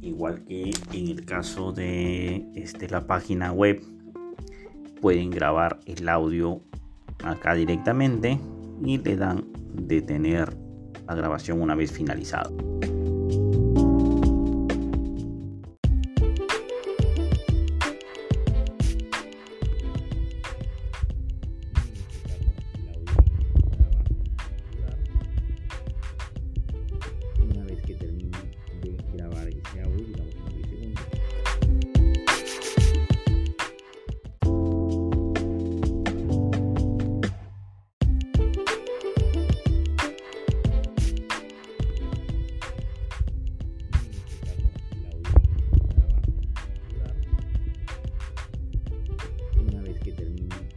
igual que en el caso de este, la página web. Pueden grabar el audio acá directamente y le dan detener la grabación una vez finalizado. Una vez que termine que termine.